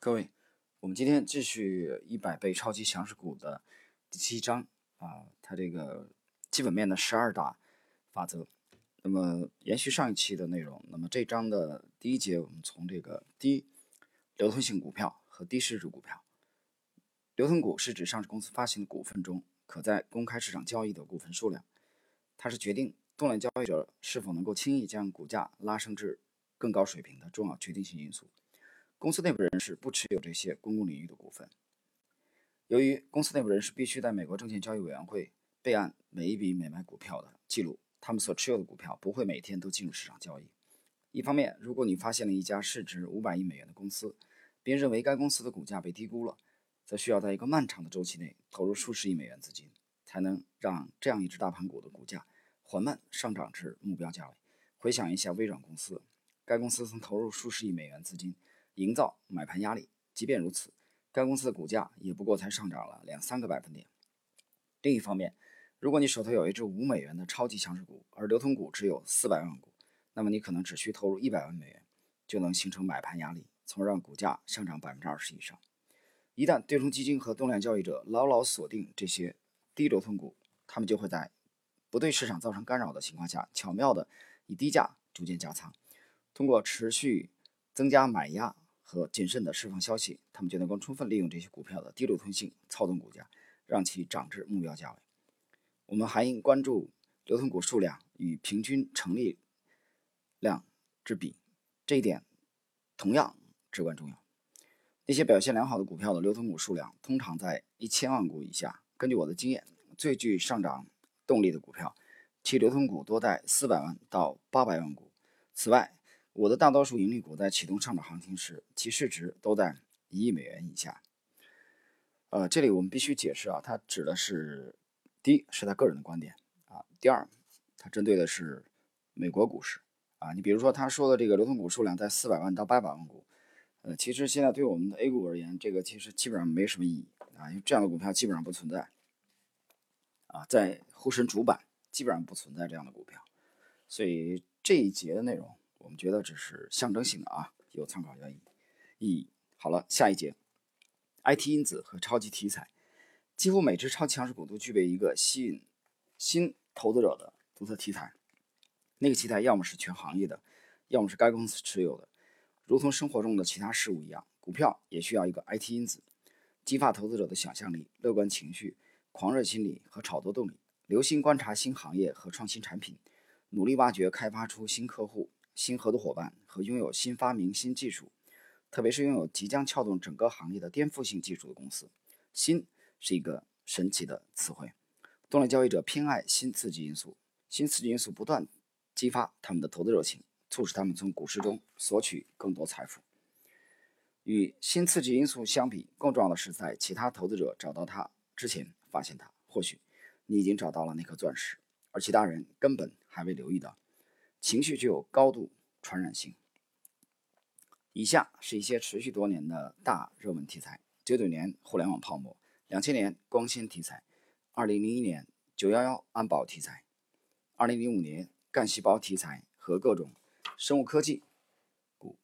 各位，我们今天继续一百倍超级强势股的第七章啊，它这个基本面的十二大法则。那么延续上一期的内容，那么这章的第一节，我们从这个低流通性股票和低市值股票。流通股是指上市公司发行的股份中可在公开市场交易的股份数量，它是决定动量交易者是否能够轻易将股价拉升至更高水平的重要决定性因素。公司内部人士不持有这些公共领域的股份。由于公司内部人士必须在美国证券交易委员会备案每一笔买卖股票的记录，他们所持有的股票不会每天都进入市场交易。一方面，如果你发现了一家市值五百亿美元的公司，并认为该公司的股价被低估了，则需要在一个漫长的周期内投入数十亿美元资金，才能让这样一只大盘股的股价缓慢上涨至目标价位。回想一下微软公司，该公司曾投入数十亿美元资金。营造买盘压力，即便如此，该公司的股价也不过才上涨了两三个百分点。另一方面，如果你手头有一只五美元的超级强势股，而流通股只有四百万股，那么你可能只需投入一百万美元，就能形成买盘压力，从而让股价上涨百分之二十以上。一旦对冲基金和动量交易者牢牢锁定这些低流通股，他们就会在不对市场造成干扰的情况下，巧妙地以低价逐渐加仓，通过持续增加买压。和谨慎的释放消息，他们就能够充分利用这些股票的低流通性，操纵股价，让其涨至目标价位。我们还应关注流通股数量与平均成立量之比，这一点同样至关重要。那些表现良好的股票的流通股数量通常在一千万股以下。根据我的经验，最具上涨动力的股票，其流通股多在四百万到八百万股。此外，我的大多数盈利股在启动上涨行情时，其市值都在一亿美元以下。呃，这里我们必须解释啊，它指的是第一是他个人的观点啊，第二，它针对的是美国股市啊。你比如说他说的这个流通股数量在四百万到八百万股，呃，其实现在对我们的 A 股而言，这个其实基本上没什么意义啊，因为这样的股票基本上不存在啊，在沪深主板基本上不存在这样的股票，所以这一节的内容。我们觉得只是象征性的啊，有参考意义。意义好了，下一节，IT 因子和超级题材，几乎每只超强势股都具备一个吸引新投资者的独特题材。那个题材要么是全行业的，要么是该公司持有的。如同生活中的其他事物一样，股票也需要一个 IT 因子，激发投资者的想象力、乐观情绪、狂热心理和炒作动力。留心观察新行业和创新产品，努力挖掘开发出新客户。新合作伙伴和拥有新发明、新技术，特别是拥有即将撬动整个行业的颠覆性技术的公司。新是一个神奇的词汇。动力交易者偏爱新刺激因素，新刺激因素不断激发他们的投资热情，促使他们从股市中索取更多财富。与新刺激因素相比，更重要的是在其他投资者找到它之前发现它。或许你已经找到了那颗钻石，而其他人根本还未留意到。情绪具有高度传染性。以下是一些持续多年的大热门题材：九九年互联网泡沫，两千年光纤题材，二零零一年九幺幺安保题材，二零零五年干细胞题材和各种生物科技股，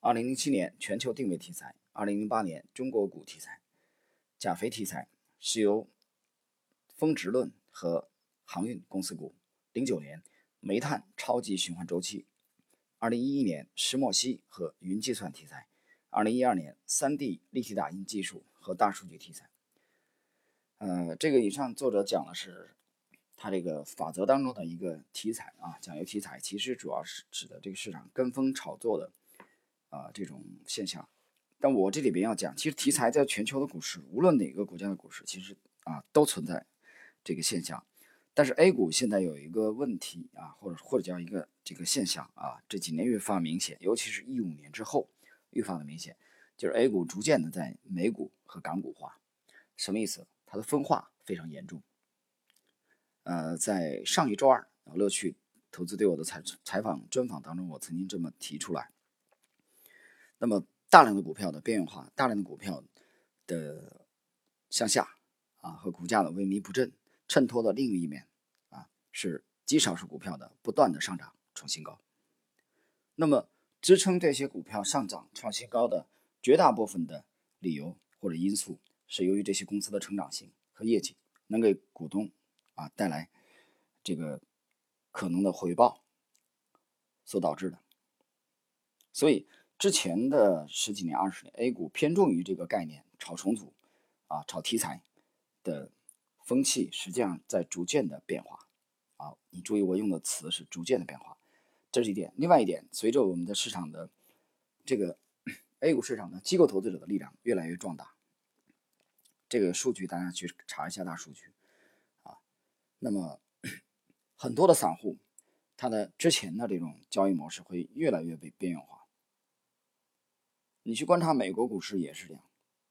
二零零七年全球定位题材，二零零八年中国股题材，钾肥题材，石油、峰值论和航运公司股，零九年。煤炭超级循环周期，二零一一年石墨烯和云计算题材，二零一二年三 D 立体打印技术和大数据题材。呃，这个以上作者讲的是他这个法则当中的一个题材啊，讲一个题材，其实主要是指的这个市场跟风炒作的啊这种现象。但我这里边要讲，其实题材在全球的股市，无论哪个国家的股市，其实啊都存在这个现象。但是 A 股现在有一个问题啊，或者或者叫一个这个现象啊，这几年越发明显，尤其是一五年之后越发的明显，就是 A 股逐渐的在美股和港股化，什么意思？它的分化非常严重。呃，在上一周二，乐趣投资对我的采采访专访当中，我曾经这么提出来。那么大量的股票的边缘化，大量的股票的向下啊，和股价的萎靡不振。衬托的另一面，啊，是极少数股票的不断的上涨创新高。那么，支撑这些股票上涨创新高的绝大部分的理由或者因素是由于这些公司的成长性和业绩能给股东啊带来这个可能的回报所导致的。所以之前的十几年、二十年，A 股偏重于这个概念，炒重组啊、炒题材的风气，实际上在逐渐的变化。啊，你注意我用的词是逐渐的变化，这是一点。另外一点，随着我们的市场的这个 A 股市场的机构投资者的力量越来越壮大，这个数据大家去查一下大数据啊。那么很多的散户，他的之前的这种交易模式会越来越被边缘化。你去观察美国股市也是这样，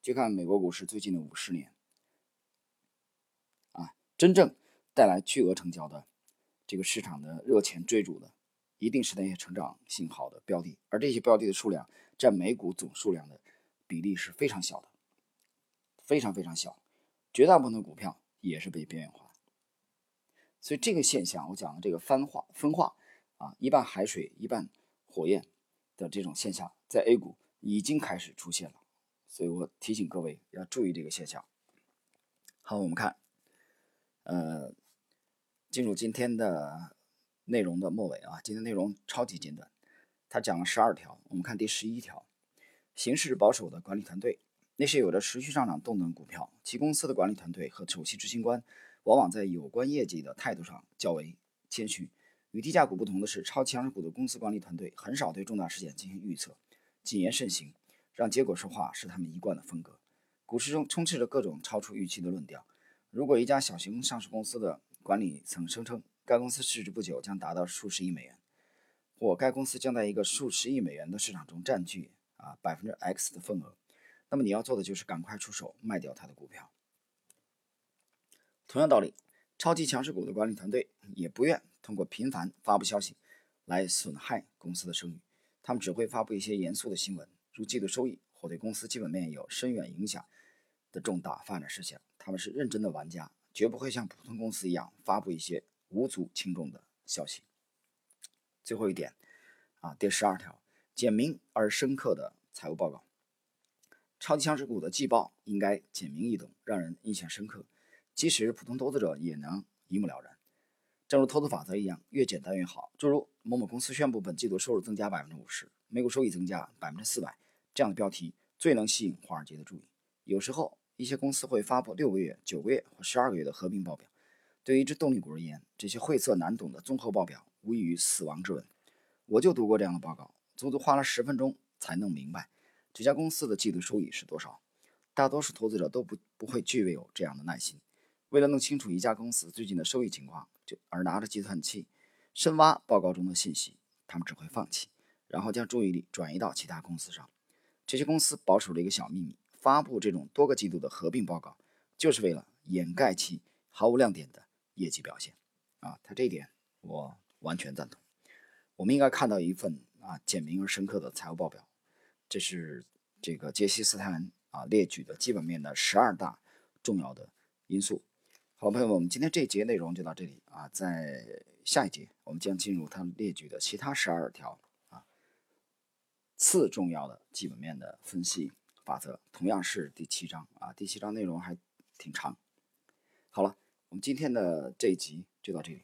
去看美国股市最近的五十年，真正带来巨额成交的。这个市场的热钱追逐的，一定是那些成长性好的标的，而这些标的的数量占美股总数量的比例是非常小的，非常非常小，绝大部分的股票也是被边缘化。所以这个现象，我讲的这个分化分化啊，一半海水一半火焰的这种现象，在 A 股已经开始出现了，所以我提醒各位要注意这个现象。好，我们看，呃。进入今天的内容的末尾啊，今天内容超级简短，他讲了十二条，我们看第十一条，行事保守的管理团队，那些有着持续上涨动能股票，其公司的管理团队和首席执行官往往在有关业绩的态度上较为谦虚。与低价股不同的是，超强势股的公司管理团队很少对重大事件进行预测，谨言慎行，让结果说话是他们一贯的风格。股市中充斥着各种超出预期的论调。如果一家小型上市公司的管理层声称，该公司市值不久将达到数十亿美元，或该公司将在一个数十亿美元的市场中占据啊百分之 X 的份额，那么你要做的就是赶快出手卖掉他的股票。同样道理，超级强势股的管理团队也不愿通过频繁发布消息来损害公司的声誉，他们只会发布一些严肃的新闻，如季度收益或对公司基本面有深远影响的重大发展事项。他们是认真的玩家。绝不会像普通公司一样发布一些无足轻重的消息。最后一点，啊，第十二条，简明而深刻的财务报告。超级强势股的季报应该简明易懂，让人印象深刻，即使普通投资者也能一目了然。正如投资法则一样，越简单越好。诸如某某公司宣布本季度收入增加百分之五十，每股收益增加百分之四百，这样的标题最能吸引华尔街的注意。有时候。一些公司会发布六个月、九个月或十二个月的合并报表。对于一只动力股而言，这些晦涩难懂的综合报表无异于死亡之吻。我就读过这样的报告，足足花了十分钟才弄明白这家公司的季度收益是多少。大多数投资者都不不会具备有这样的耐心。为了弄清楚一家公司最近的收益情况，就而拿着计算器深挖报告中的信息，他们只会放弃，然后将注意力转移到其他公司上。这些公司保守了一个小秘密。发布这种多个季度的合并报告，就是为了掩盖其毫无亮点的业绩表现，啊，他这一点我完全赞同。我们应该看到一份啊简明而深刻的财务报表，这是这个杰西·斯坦啊列举的基本面的十二大重要的因素。好，朋友们，我们今天这一节内容就到这里啊，在下一节我们将进入他列举的其他十二条啊次重要的基本面的分析。法则同样是第七章啊，第七章内容还挺长。好了，我们今天的这一集就到这里。